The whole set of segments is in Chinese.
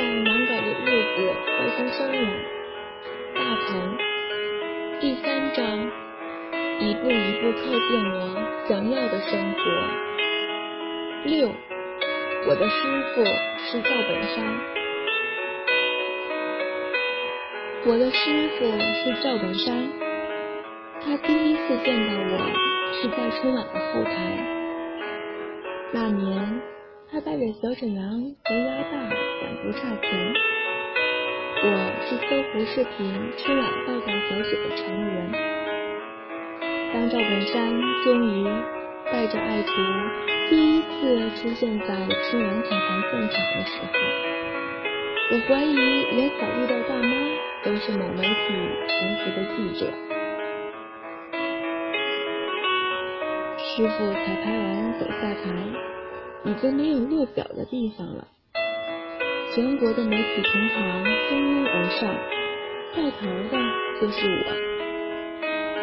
在难搞的日子快出生了。大鹏，第三章，一步一步靠近我想要的生活。六，我的师傅是赵本山。我的师傅是赵本山，他第一次见到我是在春晚的后台。那年。他带着小沈阳和鸭蛋赶不差钱。我是搜狐视频春晚报道小组的成员。当赵本山终于带着爱徒第一次出现在春晚彩排现场的时候，我怀疑连扫地的大妈都是某媒体潜伏的记者。师傅彩排完走下台。已经没有落脚的地方了。全国的媒体同行蜂拥而上，带头的就是我。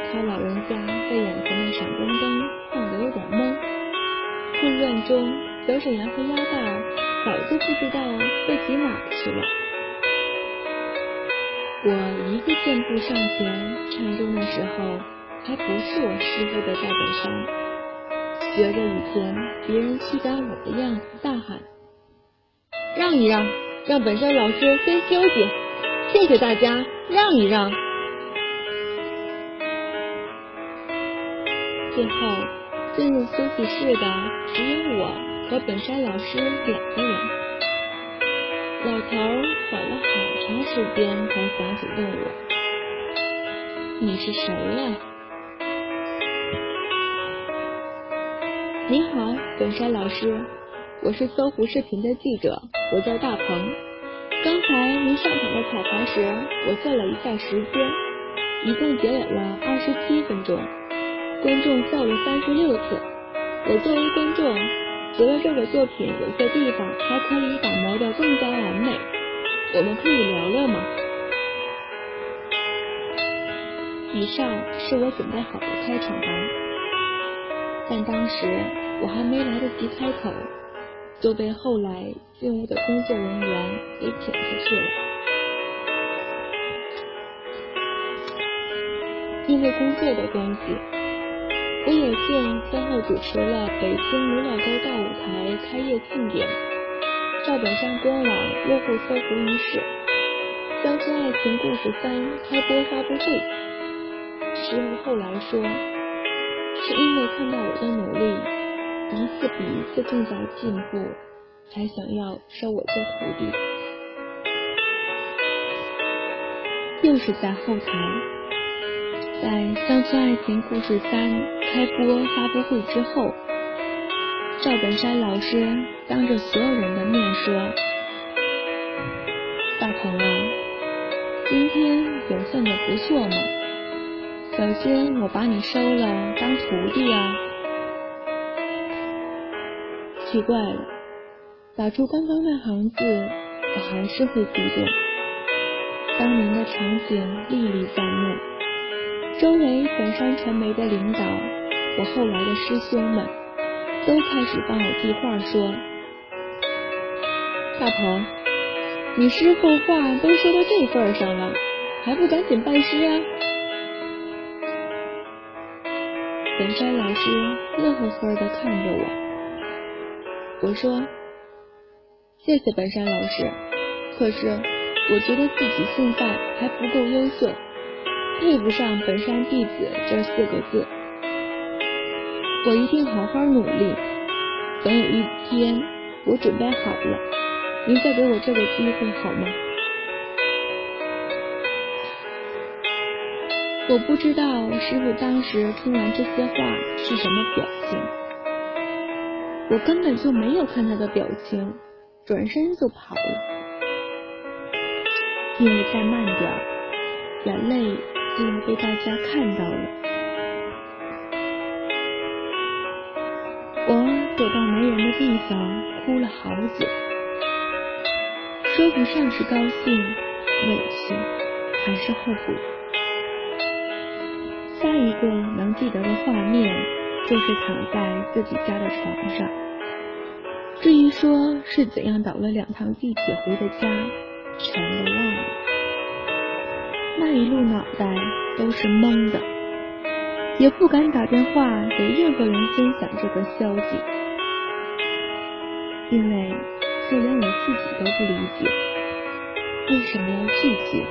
他老人家被眼前的闪光灯晃得有点懵，混乱中，小沈阳和鸭蛋早就不知道被挤哪去了。我一个箭步上前，唱钟的时候，还不是我师傅的赵本山。学着以前别人驱赶我的样子大喊：“让一让，让本山老师先休息，谢谢大家，让一让。”最后进入休息室的只有我和本山老师两个人。老头等了好长时间才想起问我：“你是谁呀？”您好，本山老师，我是搜狐视频的记者，我叫大鹏。刚才您上场的彩排时，我算了一下时间，一共表演了二十七分钟，观众笑了三十六次。我作为观众，觉得这个作品有些地方还可以打磨得更加完美。我们可以聊聊吗？以上是我准备好的开场白。但当时我还没来得及开口，就被后来进屋的工作人员给请出去了。因为工作的关系，我有幸先后主持了北京刘老高大舞台开业庆典、赵本山官网落户搜狐仪式、《乡村爱情故事三》开播发布会。师傅后来说。是因为看到我的努力一次比一次更加进步，才想要收我做徒弟。又是在后台，在《乡村爱情故事三》开播发布会之后，赵本山老师当着所有人的面说：“大鹏啊，今天表现的不错嘛。”小心我把你收了当徒弟啊！奇怪了，打出刚刚那行字，我还是会激动。当年的场景历历在目，周围本山传媒的领导，我后来的师兄们，都开始帮我递话说：“大鹏，你师傅话都说到这份上了，还不赶紧拜师啊？”本山老师乐呵呵的看着我，我说：“谢谢本山老师，可是我觉得自己现在还不够优秀，配不上本山弟子这四个字。我一定好好努力，等有一天我准备好了，您再给我这个机会好吗？”我不知道师傅当时听完这些话是什么表情，我根本就没有看他的表情，转身就跑了。因为再慢点，眼泪就要被大家看到了。我躲到没人的地方哭了好久，说不上是高兴、委屈，还是后悔。个能记得的画面，就是躺在自己家的床上，至于说是怎样倒了两趟地铁回的家，全都忘了。那一路脑袋都是懵的，也不敢打电话给任何人分享这个消息，因为就连我自己都不理解，为什么要拒绝？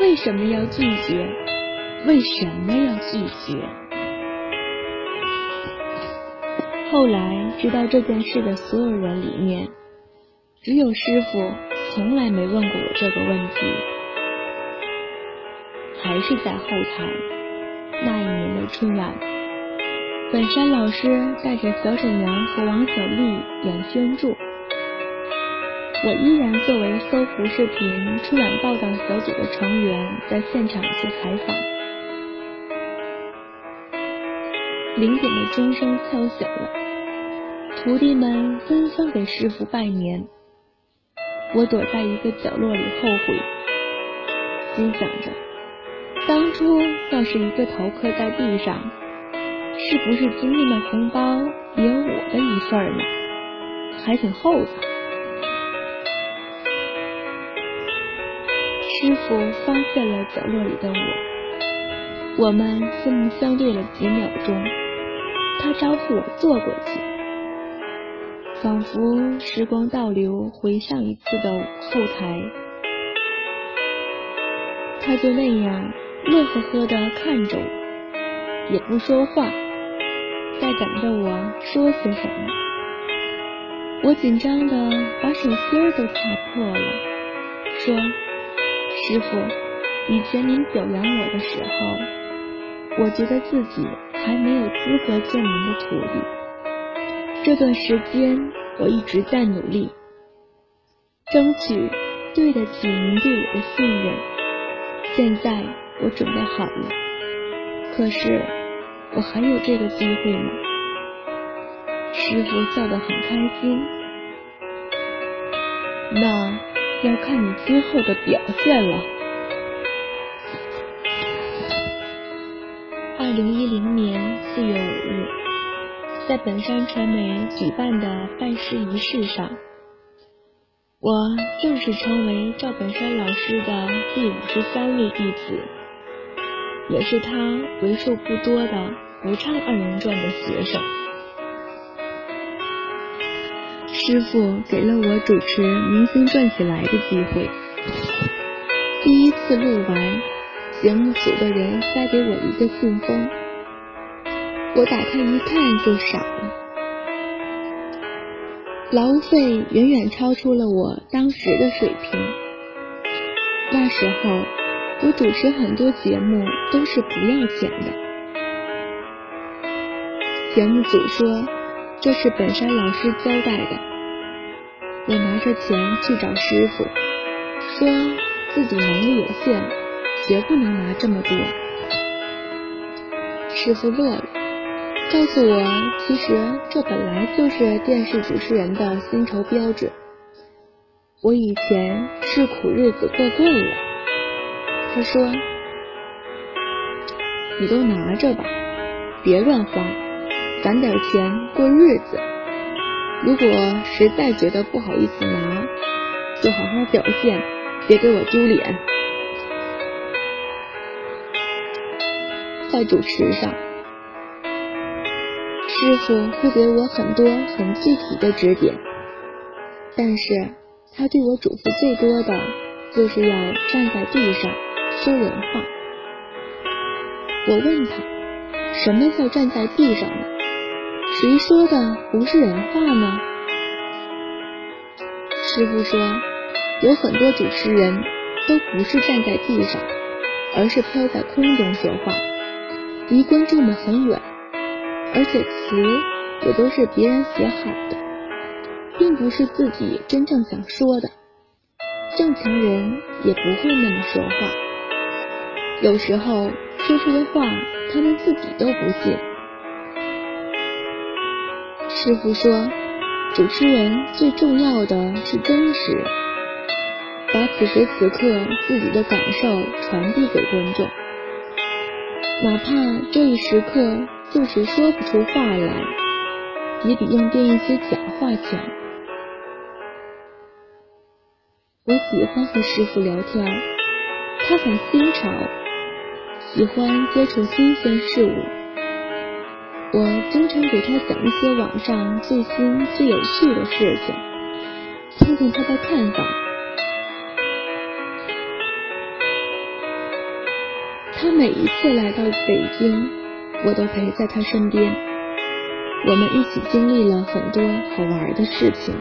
为什么要拒绝？为什么要拒绝？后来知道这件事的所有人里面，只有师傅从来没问过我这个问题。还是在后台那一年的春晚，本山老师带着小沈阳和王小利演宣祝，我依然作为搜狐视频春晚报道小组的成员，在现场做采访。零点的钟声敲响了，徒弟们纷纷给师傅拜年。我躲在一个角落里后悔，心想着，当初要是一个头磕在地上，是不是今天的红包也有我的一份呢？还挺厚道。师傅发现了角落里的我，我们四目相对了几秒钟。他招呼我坐过去，仿佛时光倒流回上一次的后台。他就那样乐呵呵的看着我，也不说话，在等着我说些什么。我紧张的把手心都擦破了，说：“师傅，以前您表扬我的时候，我觉得自己……”还没有资格做您的徒弟。这段时间我一直在努力，争取对得起您对我的信任。现在我准备好了，可是我还有这个机会吗？师傅笑得很开心。那要看你今后的表现了。二零一零年，在本山传媒举办的拜师仪式上，我正式成为赵本山老师的第五十三位弟子，也是他为数不多的不唱二人转的学生。师傅给了我主持《明星转起来》的机会，第一次录完。节目组的人塞给我一个信封，我打开一看就傻了。劳务费远远超出了我当时的水平。那时候我主持很多节目都是不要钱的。节目组说这是本山老师交代的。我拿着钱去找师傅，说自己能力有限。绝不能拿这么多。师傅乐了，告诉我，其实这本来就是电视主持人的薪酬标准。我以前是苦日子过惯了。他说：“你都拿着吧，别乱花，攒点钱过日子。如果实在觉得不好意思拿，就好好表现，别给我丢脸。”在主持上，师傅会给我很多很具体的指点，但是他对我嘱咐最多的就是要站在地上说人话。我问他，什么叫站在地上呢？谁说的不是人话呢？师傅说，有很多主持人都不是站在地上，而是飘在空中说话。离观众们很远，而且词也都是别人写好的，并不是自己真正想说的。正常人也不会那么说话，有时候说出的话，他们自己都不信。师傅说，主持人最重要的是真实，把此时此刻自己的感受传递给观众。哪怕这一时刻就是说不出话来，也比用编一些假话强。我喜欢和师傅聊天，他很新潮，喜欢接触新鲜事物。我经常给他讲一些网上最新最有趣的事情，听听他的看法。他每一次来到北京，我都陪在他身边，我们一起经历了很多好玩的事情。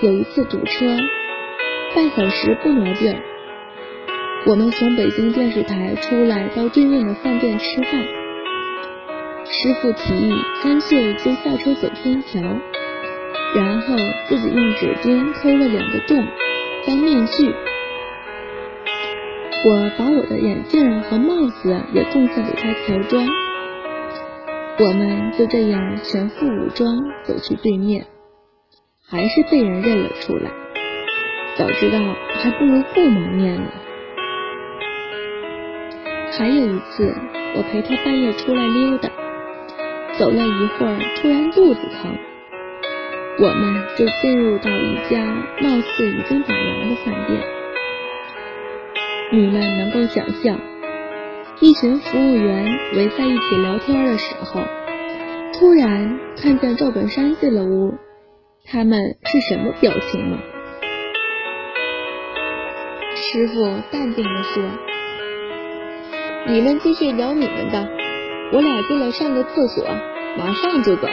有一次堵车，半小时不挪地儿。我们从北京电视台出来，到对面的饭店吃饭。师傅提议干脆就下车走天桥，然后自己用纸巾抠了两个洞当面具。我把我的眼镜和帽子也贡献给他乔装。我们就这样全副武装走去对面。还是被人认了出来，早知道还不如不蒙面呢。还有一次，我陪他半夜出来溜达，走了一会儿，突然肚子疼，我们就进入到一家貌似已经打烊的饭店。你们能够想象，一群服务员围在一起聊天的时候，突然看见赵本山进了屋。他们是什么表情吗？师傅淡定地说：“你们继续聊你们的，我俩进来上个厕所，马上就走。”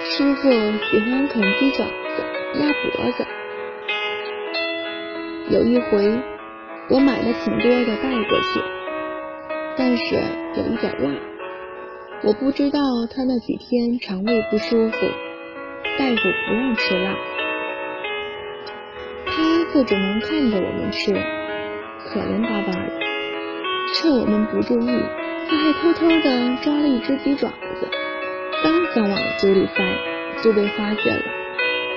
师傅喜欢啃鸡爪子、鸭脖子。有一回，我买了挺多的带过去，但是有一点辣。我不知道他那几天肠胃不舒服，大夫不让吃辣，他就只能看着我们吃，可怜巴巴的。趁我们不注意，他还偷偷的抓了一只鸡爪子，刚想往嘴里塞，就被发现了，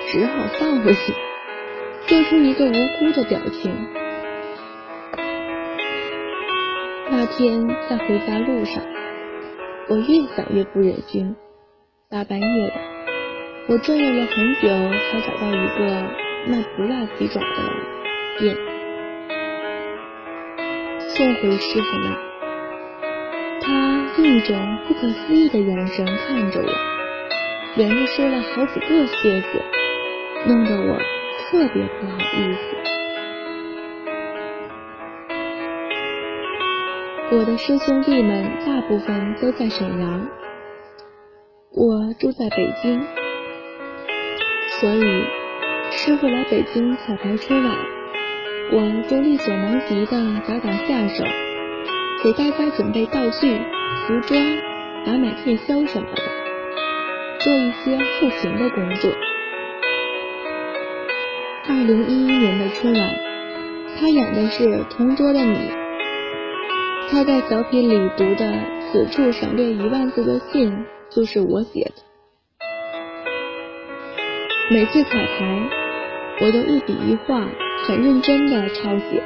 只好放回去，做出一个无辜的表情。那天在回家路上。我越想越不忍心，大半夜的，我转悠了很久，才找到一个卖不辣鸡爪的店，送回师傅那。他用一种不可思议的眼神看着我，连着说了好几个谢谢，弄得我特别不好意思。我的师兄弟们大部分都在沈阳，我住在北京，所以师傅来北京彩排春晚，我就力所能及的打打下手，给大家准备道具、服装、买买夜宵什么的，做一些后勤的工作。二零一一年的春晚，他演的是《同桌的你》。他在小品里读的“此处省略一万字的信”就是我写的。每次彩排，我都一笔一画很认真的抄写，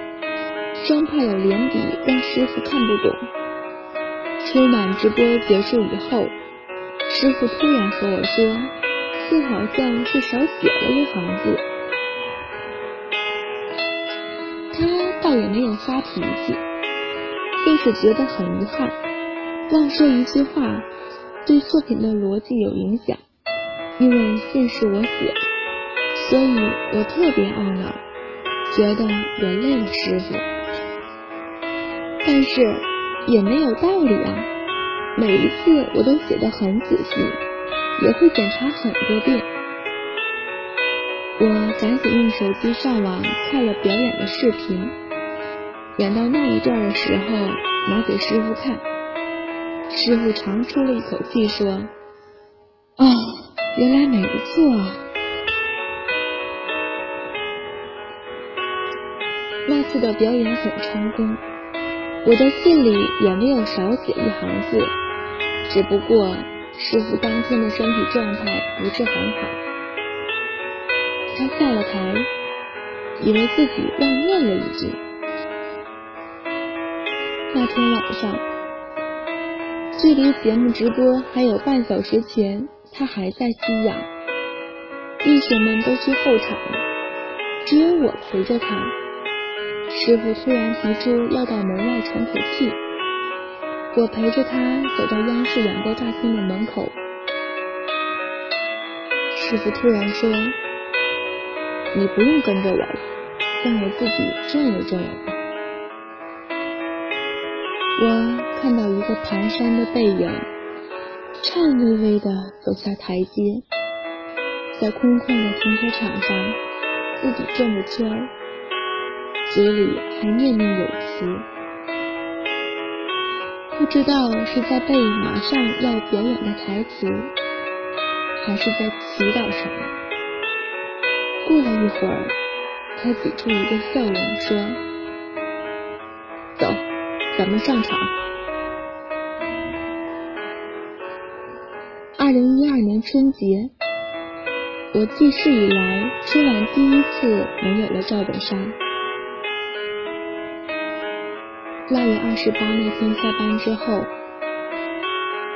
生怕有连笔让师傅看不懂。春晚直播结束以后，师傅突然和我说：“字好像是少写了一行字。”倒也没有发脾气。就是觉得很遗憾，忘说一句话，对作品的逻辑有影响。因为信是我写的，所以我特别懊恼，觉得连累了师傅。但是也没有道理啊，每一次我都写得很仔细，也会检查很多遍。我赶紧用手机上网看了表演的视频。演到那一段的时候，拿给师傅看，师傅长出了一口气，说：“啊，原来没错。”那次的表演很成功，我的信里也没有少写一行字，只不过师傅当天的身体状态不是很好，他下了台，以为自己忘念了一句。那天晚上，距离节目直播还有半小时前，他还在吸氧。弟兄们都去候场，只有我陪着他。师傅突然提出要到门外喘口气，我陪着他走到央视演播大厅的门口。师傅突然说：“你不用跟着我了，让我自己转悠转悠吧。”我看到一个蹒跚的背影，颤巍巍地走下台阶，在空旷的停车场上自己转着圈，嘴里还念念有词，不知道是在背马上要表演的台词，还是在祈祷什么。过了一会儿，他挤出一个笑容说：“走。”咱们上场。二零一二年春节，我记事以来春晚第一次没有了赵本山。腊月二十八那天下班之后，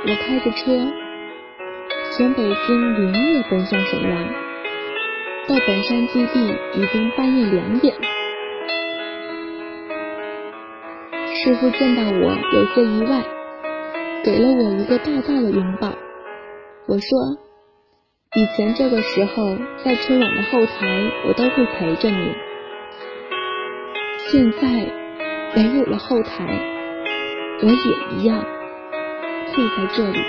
我开着车从北京连夜奔向沈阳，到本山基地已经半夜两点师傅见到我有些意外，给了我一个大大的拥抱。我说：“以前这个时候在春晚的后台，我都会陪着你。现在没有了后台，我也一样会在这里。”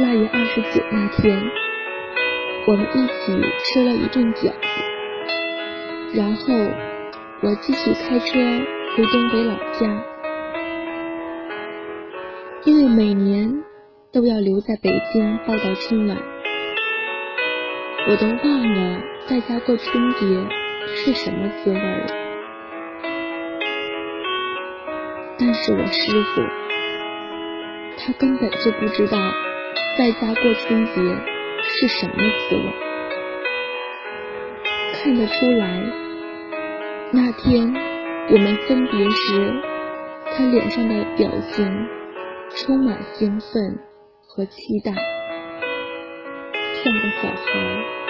腊月二十九那天，我们一起吃了一顿饺子，然后。我继续开车回东北老家，因为每年都要留在北京报道春晚，我都忘了在家过春节是什么滋味了。但是我师傅，他根本就不知道在家过春节是什么滋味，看得出来。那天我们分别时，他脸上的表情充满兴奋和期待，像个小孩。